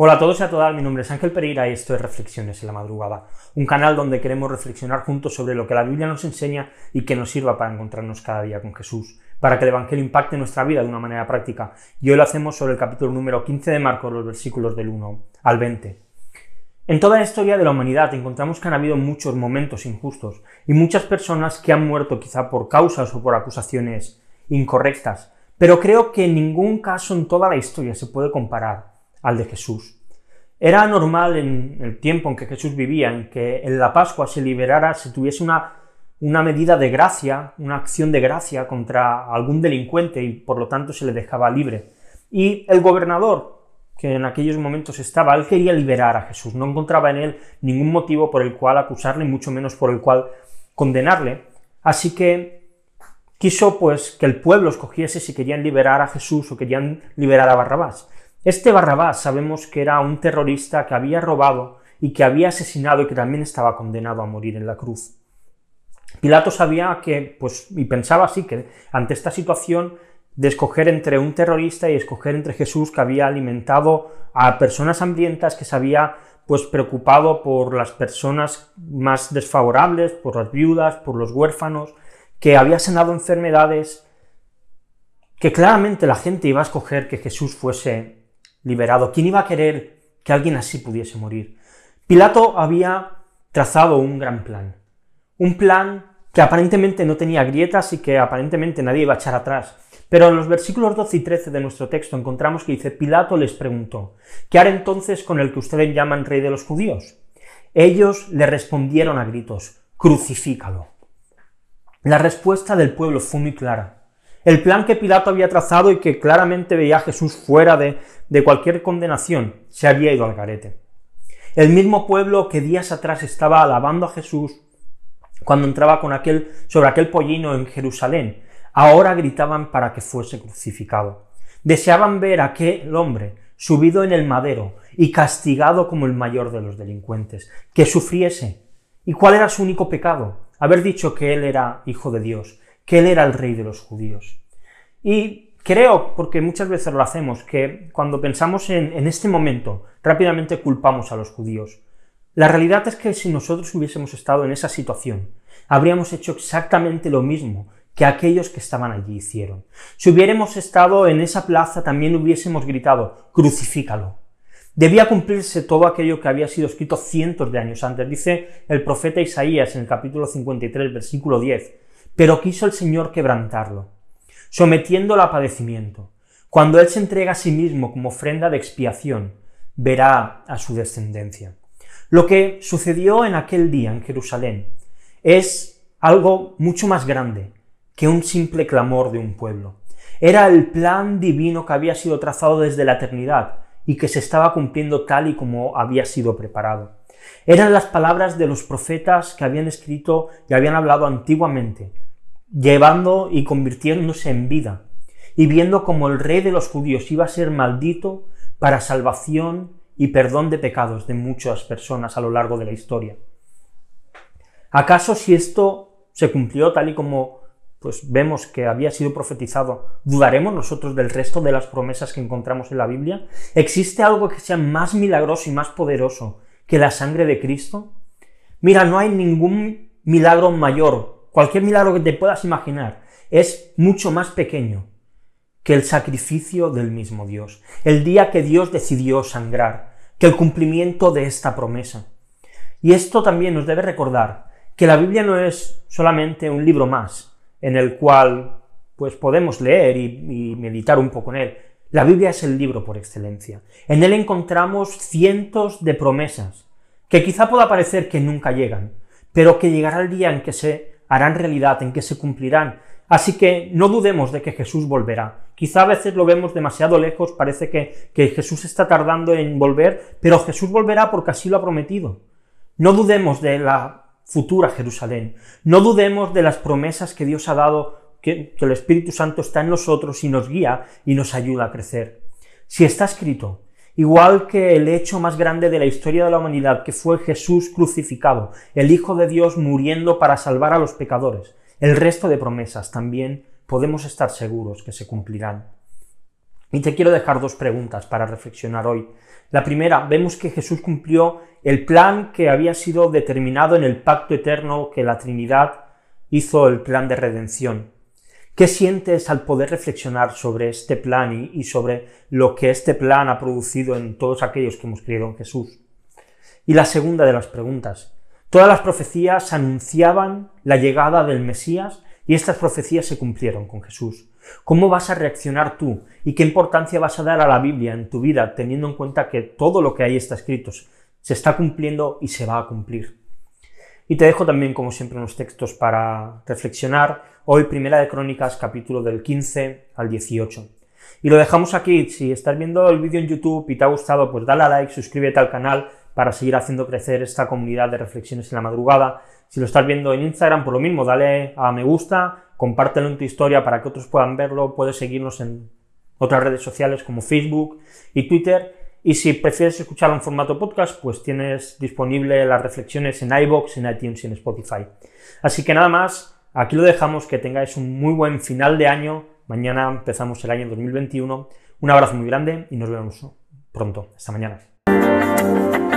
Hola a todos y a todas, mi nombre es Ángel Pereira y esto es Reflexiones en la Madrugada, un canal donde queremos reflexionar juntos sobre lo que la Biblia nos enseña y que nos sirva para encontrarnos cada día con Jesús, para que el Evangelio impacte nuestra vida de una manera práctica. Y hoy lo hacemos sobre el capítulo número 15 de Marcos, los versículos del 1 al 20. En toda la historia de la humanidad encontramos que han habido muchos momentos injustos y muchas personas que han muerto quizá por causas o por acusaciones incorrectas, pero creo que en ningún caso en toda la historia se puede comparar al de Jesús. Era normal en el tiempo en que Jesús vivía, en que en la Pascua se liberara, se tuviese una, una medida de gracia, una acción de gracia contra algún delincuente y por lo tanto se le dejaba libre. Y el gobernador, que en aquellos momentos estaba, él quería liberar a Jesús, no encontraba en él ningún motivo por el cual acusarle, mucho menos por el cual condenarle. Así que quiso pues que el pueblo escogiese si querían liberar a Jesús o querían liberar a Barrabás. Este Barrabás sabemos que era un terrorista que había robado y que había asesinado y que también estaba condenado a morir en la cruz. Pilato sabía que, pues, y pensaba así, que ante esta situación de escoger entre un terrorista y escoger entre Jesús que había alimentado a personas hambrientas, que se había pues preocupado por las personas más desfavorables, por las viudas, por los huérfanos, que había sanado enfermedades, que claramente la gente iba a escoger que Jesús fuese liberado. ¿Quién iba a querer que alguien así pudiese morir? Pilato había trazado un gran plan. Un plan que aparentemente no tenía grietas y que aparentemente nadie iba a echar atrás. Pero en los versículos 12 y 13 de nuestro texto encontramos que dice, Pilato les preguntó, ¿qué haré entonces con el que ustedes llaman rey de los judíos? Ellos le respondieron a gritos, crucifícalo. La respuesta del pueblo fue muy clara. El plan que Pilato había trazado y que claramente veía a Jesús fuera de, de cualquier condenación se había ido al garete. El mismo pueblo que días atrás estaba alabando a Jesús cuando entraba con aquel, sobre aquel pollino en Jerusalén, ahora gritaban para que fuese crucificado. Deseaban ver a aquel hombre subido en el madero y castigado como el mayor de los delincuentes, que sufriese. ¿Y cuál era su único pecado? Haber dicho que él era hijo de Dios, que él era el rey de los judíos. Y creo, porque muchas veces lo hacemos, que cuando pensamos en, este momento, rápidamente culpamos a los judíos. La realidad es que si nosotros hubiésemos estado en esa situación, habríamos hecho exactamente lo mismo que aquellos que estaban allí hicieron. Si hubiéramos estado en esa plaza, también hubiésemos gritado, crucifícalo. Debía cumplirse todo aquello que había sido escrito cientos de años antes. Dice el profeta Isaías en el capítulo 53, versículo 10, pero quiso el Señor quebrantarlo, sometiéndolo a padecimiento. Cuando Él se entrega a sí mismo como ofrenda de expiación, verá a su descendencia. Lo que sucedió en aquel día en Jerusalén es algo mucho más grande que un simple clamor de un pueblo. Era el plan divino que había sido trazado desde la eternidad y que se estaba cumpliendo tal y como había sido preparado. Eran las palabras de los profetas que habían escrito y habían hablado antiguamente, llevando y convirtiéndose en vida, y viendo como el rey de los judíos iba a ser maldito para salvación y perdón de pecados de muchas personas a lo largo de la historia. ¿Acaso si esto se cumplió tal y como pues vemos que había sido profetizado, ¿dudaremos nosotros del resto de las promesas que encontramos en la Biblia? ¿Existe algo que sea más milagroso y más poderoso que la sangre de Cristo? Mira, no hay ningún milagro mayor cualquier milagro que te puedas imaginar, es mucho más pequeño que el sacrificio del mismo Dios, el día que Dios decidió sangrar, que el cumplimiento de esta promesa. Y esto también nos debe recordar que la Biblia no es solamente un libro más en el cual pues podemos leer y, y meditar un poco en él. La Biblia es el libro por excelencia. En él encontramos cientos de promesas que quizá pueda parecer que nunca llegan, pero que llegará el día en que se harán realidad, en que se cumplirán. Así que no dudemos de que Jesús volverá. Quizá a veces lo vemos demasiado lejos, parece que, Jesús está tardando en volver, pero Jesús volverá porque así lo ha prometido. No dudemos de la futura Jerusalén. No dudemos de las promesas que Dios ha dado, que, el Espíritu Santo está en nosotros y nos guía y nos ayuda a crecer. Si está escrito, igual que el hecho más grande de la historia de la humanidad, que fue Jesús crucificado, el Hijo de Dios muriendo para salvar a los pecadores. El resto de promesas también podemos estar seguros que se cumplirán. Y te quiero dejar dos preguntas para reflexionar hoy. La primera, vemos que Jesús cumplió el plan que había sido determinado en el pacto eterno que la Trinidad hizo el plan de redención. ¿Qué sientes al poder reflexionar sobre este plan y, sobre lo que este plan ha producido en todos aquellos que hemos creído en Jesús? Y la segunda de las preguntas. Todas las profecías anunciaban la llegada del Mesías y estas profecías se cumplieron con Jesús. ¿Cómo vas a reaccionar tú y qué importancia vas a dar a la Biblia en tu vida teniendo en cuenta que todo lo que ahí está escrito se está cumpliendo y se va a cumplir? Y te dejo también, como siempre, unos textos para reflexionar. Hoy, Primera de Crónicas, capítulo del 15 al 18. Y lo dejamos aquí. Si estás viendo el vídeo en YouTube y te ha gustado, pues dale a like, suscríbete al canal para seguir haciendo crecer esta comunidad de reflexiones en la madrugada. Si lo estás viendo en Instagram, por lo mismo, dale a me gusta, compártelo en tu historia para que otros puedan verlo. Puedes seguirnos en otras redes sociales como Facebook y Twitter y si prefieres escucharlo en formato podcast, pues tienes disponible las reflexiones en iBox, en iTunes y en Spotify. Así que nada más, aquí lo dejamos, que tengáis un muy buen final de año. Mañana empezamos el año 2021. Un abrazo muy grande y nos vemos pronto. Hasta mañana.